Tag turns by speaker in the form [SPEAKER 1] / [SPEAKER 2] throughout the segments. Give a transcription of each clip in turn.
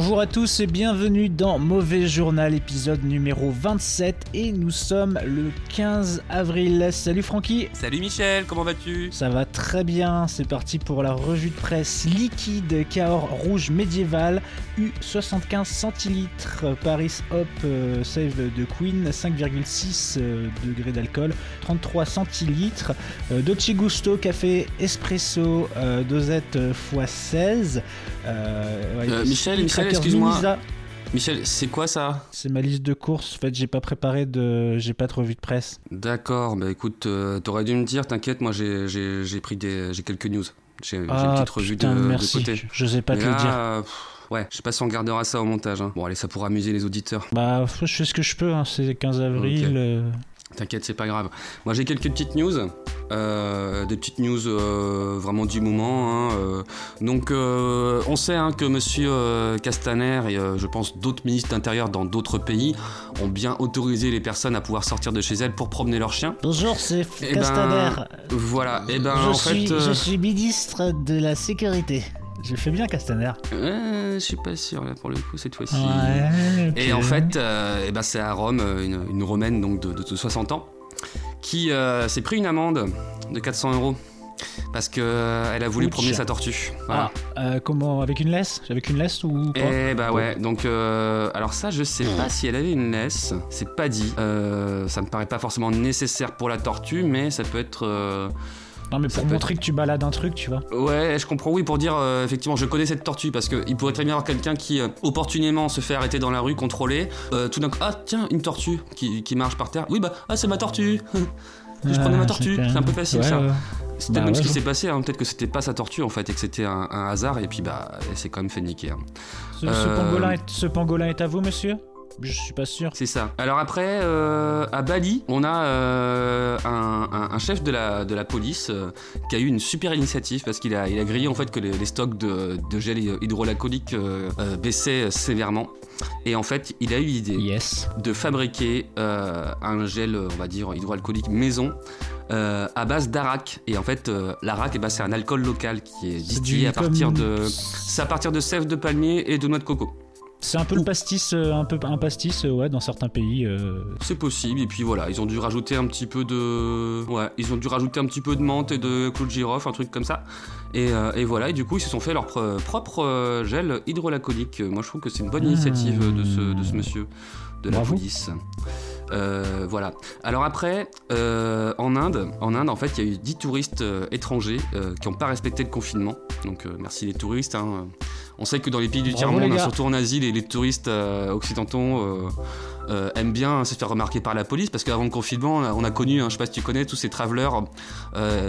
[SPEAKER 1] Bonjour à tous et bienvenue dans Mauvais Journal, épisode numéro 27 et nous sommes le 15 avril. Salut Francky.
[SPEAKER 2] Salut Michel, comment vas-tu?
[SPEAKER 1] Ça va très bien, c'est parti pour la revue de presse liquide Cahors rouge médiéval U75 centilitres. Paris Hop euh, Save de Queen 5,6 euh, degrés d'alcool 33 centilitres. Euh, Dolce Gusto café espresso euh, dosette x16 euh, ouais,
[SPEAKER 2] Euh, Michel, Michel, excuse-moi. Michel, c'est quoi ça?
[SPEAKER 1] C'est ma liste de courses. En fait, j'ai pas préparé de, j'ai pas de revue de presse.
[SPEAKER 2] D'accord, bah écoute, euh, t'aurais dû me dire, t'inquiète, moi j'ai- j'ai j'ai pris des, j'ai quelques news. J'ai j'ai une
[SPEAKER 1] Ah
[SPEAKER 2] petite revue
[SPEAKER 1] putain,
[SPEAKER 2] de, de
[SPEAKER 1] merci.
[SPEAKER 2] côté.
[SPEAKER 1] Je sais pas
[SPEAKER 2] Mais
[SPEAKER 1] te le dire.
[SPEAKER 2] pff, ouais, je sais pas si on gardera ça au montage. hein. Bon, allez, ça pourra amuser les auditeurs.
[SPEAKER 1] Bah, je fais ce que je peux. hein, C'est 15 avril. Euh,
[SPEAKER 2] T'inquiète, c'est pas grave. Moi j'ai quelques petites news. Euh, des petites news euh, vraiment du moment. hein, euh. Donc on sait hein, que Monsieur Castaner et je pense d'autres ministres d'Intérieur dans d'autres pays ont bien autorisé les personnes à pouvoir sortir de chez elles pour promener leurs chiens.
[SPEAKER 1] Bonjour, c'est
[SPEAKER 2] Eh ben,
[SPEAKER 1] Castaner.
[SPEAKER 2] Voilà, et ben
[SPEAKER 1] je,
[SPEAKER 2] en
[SPEAKER 1] suis,
[SPEAKER 2] fait...
[SPEAKER 1] je suis ministre de la sécurité. Je fais bien Castaner.
[SPEAKER 2] euh, je suis pas sûr là pour le coup cette fois-ci.
[SPEAKER 1] Ouais.
[SPEAKER 2] Et en fait, euh, eh ben, c'est à Rome, euh, une, une romaine donc de, de- de 60 ans, qui euh, s'est pris une amende de 400 euros parce que elle a voulu
[SPEAKER 1] Ouch.
[SPEAKER 2] promener sa tortue. Voilà.
[SPEAKER 1] Ah, euh, comment Avec une laisse? Avec une laisse ou pas
[SPEAKER 2] Et bah ouais, donc euh, alors ça je sais pas si elle avait une laisse, c'est pas dit. Euh, ça me paraît pas forcément nécessaire pour la tortue, mais ça peut être.
[SPEAKER 1] Non, mais
[SPEAKER 2] ça
[SPEAKER 1] pour
[SPEAKER 2] peut
[SPEAKER 1] montrer que tu balades un truc, tu vois.
[SPEAKER 2] Ouais, je comprends, oui, pour dire euh, effectivement, je connais cette tortue parce qu'il pourrait très bien y avoir quelqu'un qui euh, opportunément se fait arrêter dans la rue, contrôler, euh, tout d'un coup, ah tiens, une tortue qui, qui marche par terre. Oui, bah, ah, c'est ma tortue. je prenais ma
[SPEAKER 1] Ah,
[SPEAKER 2] tortue, c'est un peu facile
[SPEAKER 1] ouais,
[SPEAKER 2] ça.
[SPEAKER 1] ouais.
[SPEAKER 2] C'est
[SPEAKER 1] Bah
[SPEAKER 2] même
[SPEAKER 1] ouais,
[SPEAKER 2] ce qui s'est passé, hein. peut-être que c'était pas sa tortue en fait et que c'était un, un hasard et puis bah, elle s'est quand même fait niquer. hein.
[SPEAKER 1] Ce, ce
[SPEAKER 2] Euh,
[SPEAKER 1] pangolin est, ce pangolin est à vous, monsieur? Je suis pas sûr.
[SPEAKER 2] C'est ça. Alors après, euh, à Bali, on a euh, un, un- un chef de la, de la police euh, qui a eu une super initiative parce qu'il a, il a grillé en fait que les, les stocks de, de gel hydroalcoolique baissaient sévèrement. Et en fait, il a eu l'idée
[SPEAKER 1] Yes.
[SPEAKER 2] de fabriquer un gel, on va dire, hydroalcoolique maison. euh, à base d'arak et en fait euh, l'arak eh ben, c'est un alcool local qui est distillé à partir
[SPEAKER 1] comme-
[SPEAKER 2] de c'est à partir de sève de palmier et de noix de coco
[SPEAKER 1] C'est un peu le pastis, euh, un peu un pastis, euh, ouais, dans certains pays. euh,
[SPEAKER 2] C'est possible, et puis voilà, ils ont dû rajouter un petit peu de. Ouais, ils ont dû rajouter un petit peu de menthe et de clou de girofle, un truc comme ça. Et, euh, et voilà, et du coup, ils se sont fait leur pre- propre gel hydroalcoolique. Moi, je trouve que c'est une bonne
[SPEAKER 1] Ah.
[SPEAKER 2] initiative de ce, de ce monsieur de la police. Euh, voilà. Alors après, euh, en Inde, en Inde, en fait, il y a eu 10 touristes euh, étrangers qui n'ont pas respecté le confinement. Donc merci les touristes. hein. On sait que dans les pays du tiers-monde, surtout en Asie, les, les touristes euh, occidentaux euh, euh, aiment bien se faire remarquer par la police parce qu'avant le confinement, on a, on a connu, hein, je sais pas si tu connais, tous ces travelers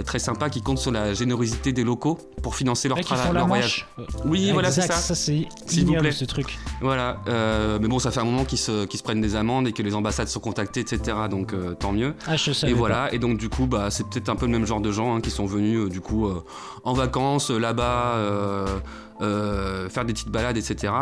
[SPEAKER 2] très sympas qui comptent sur la générosité des locaux pour financer leur,
[SPEAKER 1] ouais, qui
[SPEAKER 2] tra-
[SPEAKER 1] font la
[SPEAKER 2] leur voyage. Oui, voilà, c'est ça.
[SPEAKER 1] ça c'est
[SPEAKER 2] S'il vous
[SPEAKER 1] ignoble
[SPEAKER 2] plaît.
[SPEAKER 1] ce truc.
[SPEAKER 2] Voilà, mais bon, ça fait un moment qu'ils se, prennent des amendes et que les ambassades sont contactées, etc. Donc tant mieux.
[SPEAKER 1] Ah, je
[SPEAKER 2] Et
[SPEAKER 1] pas.
[SPEAKER 2] voilà, et donc du coup, bah, c'est peut-être un peu le même genre de gens hein, qui sont venus du coup en vacances là-bas, faire des petites balades, etc.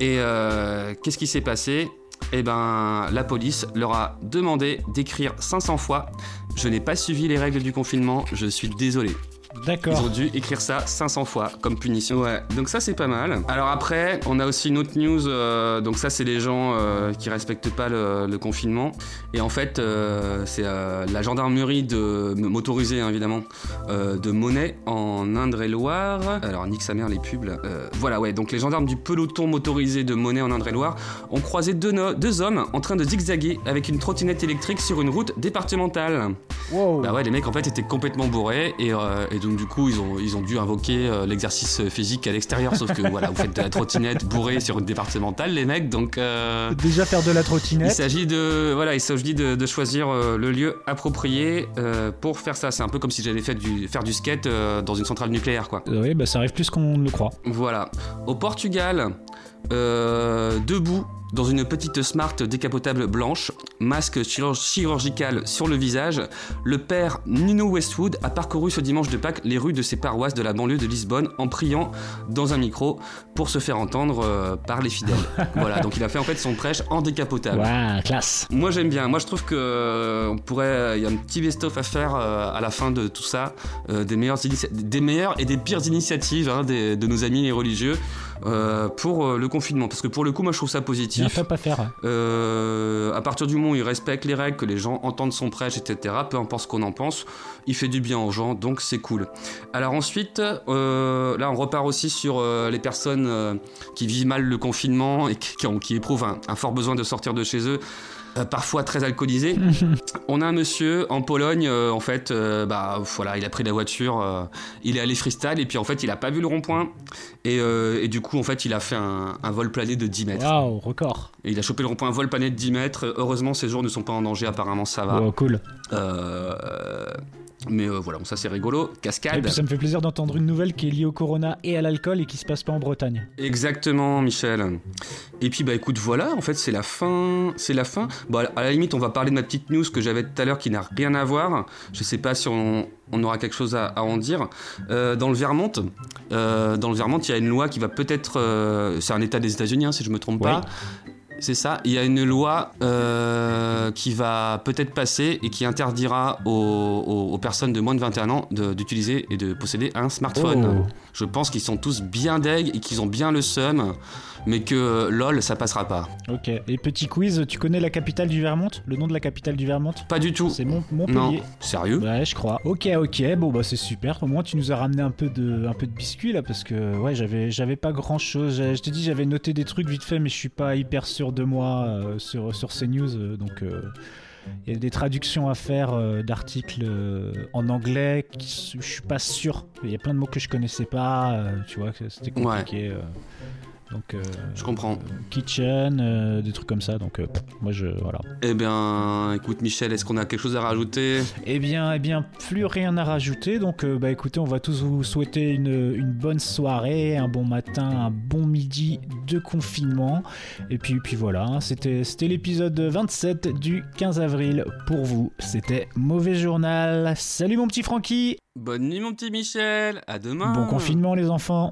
[SPEAKER 2] Et euh, qu'est-ce qui s'est passé? Eh ben, la police leur a demandé d'écrire 500 fois Je n'ai pas suivi les règles du confinement, je suis désolé. Ils
[SPEAKER 1] D'accord.
[SPEAKER 2] ont dû écrire ça 500 fois comme punition. Ouais, donc ça c'est pas mal. Alors après, on a aussi une autre news. euh, donc ça c'est les gens euh, qui respectent pas le, le confinement. Et en fait, euh, c'est euh, la gendarmerie de motorisée hein, évidemment euh, de Monet en Indre-et-Loire. Alors nique sa mère les pubs. là. Euh, voilà ouais. Donc les gendarmes du peloton motorisé de Monet en Indre-et-Loire ont croisé deux, no- deux hommes en train de zigzaguer avec une trottinette électrique sur une route départementale.
[SPEAKER 1] Wow.
[SPEAKER 2] Bah ouais, les mecs en fait étaient complètement bourrés et, euh, et donc du coup ils ont, ils ont dû invoquer euh, l'exercice physique à l'extérieur. Sauf que voilà, vous faites de la trottinette bourrée sur une départementale, les mecs, donc euh,
[SPEAKER 1] Déjà faire de la
[SPEAKER 2] il
[SPEAKER 1] trottinette.
[SPEAKER 2] s'agit de voilà, il s'agit de, de choisir euh, le lieu approprié euh, pour faire ça. C'est un peu comme si j'allais faire du, faire du skate dans une centrale nucléaire, quoi.
[SPEAKER 1] Oui, bah ça arrive plus qu'on ne le croit.
[SPEAKER 2] Voilà. Au Portugal, debout dans une petite smart décapotable blanche, masque chirurg- chirurgical sur le visage, le père Nino Westwood a parcouru ce dimanche de Pâques les rues de ses paroisses de la banlieue de Lisbonne en priant dans un micro pour se faire entendre euh, par les fidèles. voilà, donc il a fait en fait son prêche en décapotable.
[SPEAKER 1] Waouh, classe.
[SPEAKER 2] Moi j'aime bien. Moi je trouve que euh, on pourrait, il y a un petit best-of à faire euh, à la fin de tout ça, euh, des meilleures, des meilleures et des pires initiatives hein, des- de nos amis religieux euh, pour euh, le confinement. Parce que pour le coup, moi je trouve ça
[SPEAKER 1] Il y a un
[SPEAKER 2] positif.
[SPEAKER 1] top à faire.
[SPEAKER 2] Euh, à partir du moment où il respecte les règles, que les gens entendent son prêche, etc., peu importe ce qu'on en pense, il fait du bien aux gens, donc c'est cool. Alors ensuite, euh, là on repart aussi sur euh, les personnes qui vivent mal le confinement et qui, qui éprouvent un, un fort besoin de sortir de chez eux. Euh, parfois très alcoolisés. On a un monsieur en Pologne, euh, en fait, euh, bah voilà, il a pris la voiture, il est allé freestyle et puis en fait il a pas vu le rond-point et, et du coup en fait il a fait un, un vol plané de 10 mètres.
[SPEAKER 1] Waouh, record.
[SPEAKER 2] Et il a chopé le rond-point vol plané de 10 mètres. Heureusement, ces jours ne sont pas en danger, apparemment ça va.
[SPEAKER 1] Oh, cool.
[SPEAKER 2] Mais euh, voilà, bon, ça c'est rigolo.
[SPEAKER 1] Et
[SPEAKER 2] Cascade.
[SPEAKER 1] puis ça me fait plaisir d'entendre une nouvelle qui est liée au corona et à l'alcool et qui se passe pas en Bretagne.
[SPEAKER 2] Exactement, Michel. Et puis bah écoute, voilà, en fait c'est la fin, c'est la fin. Bon, à la- à la limite, on va parler de ma petite news que j'avais tout à l'heure qui n'a rien à voir. Je sais pas si on, on aura quelque chose à, à en dire. Euh, dans le Vermont, euh, dans le Vermont, il y a une loi qui va peut-être, c'est un État des États-Unis, hein, si je me trompe pas. C'est ça. Il y a une loi euh, qui va peut-être passer et qui interdira aux, aux- aux personnes de moins de 21 ans d'utiliser et de posséder un smartphone.
[SPEAKER 1] Oh.
[SPEAKER 2] Je pense qu'ils sont tous bien deg et qu'ils ont bien le seum, mais que euh, lol, ça passera pas.
[SPEAKER 1] Ok. Et petit quiz, tu connais la capitale du Vermont? Le nom de la capitale du Vermont?
[SPEAKER 2] Pas du tout.
[SPEAKER 1] C'est Mont-
[SPEAKER 2] Non,
[SPEAKER 1] Montpellier.
[SPEAKER 2] sérieux?
[SPEAKER 1] Ouais, je crois. Ok, ok, bon bah c'est super. Au moins tu nous as ramené un peu de, un peu de biscuits là parce que ouais j'avais, j'avais pas grand chose. Je te dis j'avais noté des trucs vite fait mais je suis pas hyper sûr de moi euh, sur sur ces news euh, donc. euh, il y a des traductions à faire euh, d'articles euh, en anglais, qui, je suis pas sûr. Il y a plein de mots que je connaissais pas, euh, tu vois, c'était compliqué. Donc, euh,
[SPEAKER 2] Je comprends.
[SPEAKER 1] kitchen, euh, des trucs comme ça. Donc, euh, pff, moi, je voilà.
[SPEAKER 2] Eh bien, écoute Michel, est-ce qu'on a quelque chose à rajouter?
[SPEAKER 1] Eh bien, eh bien, plus rien à rajouter. Donc, euh, bah écoutez, on va tous vous souhaiter une, une bonne soirée, un bon matin, un bon midi de confinement. Et puis, puis voilà, hein, c'était, c'était l'épisode 27 du 15 avril pour vous. C'était Mauvais Journal. Salut mon petit Francky.
[SPEAKER 2] Bonne nuit mon petit Michel, à demain
[SPEAKER 1] Bon confinement les enfants.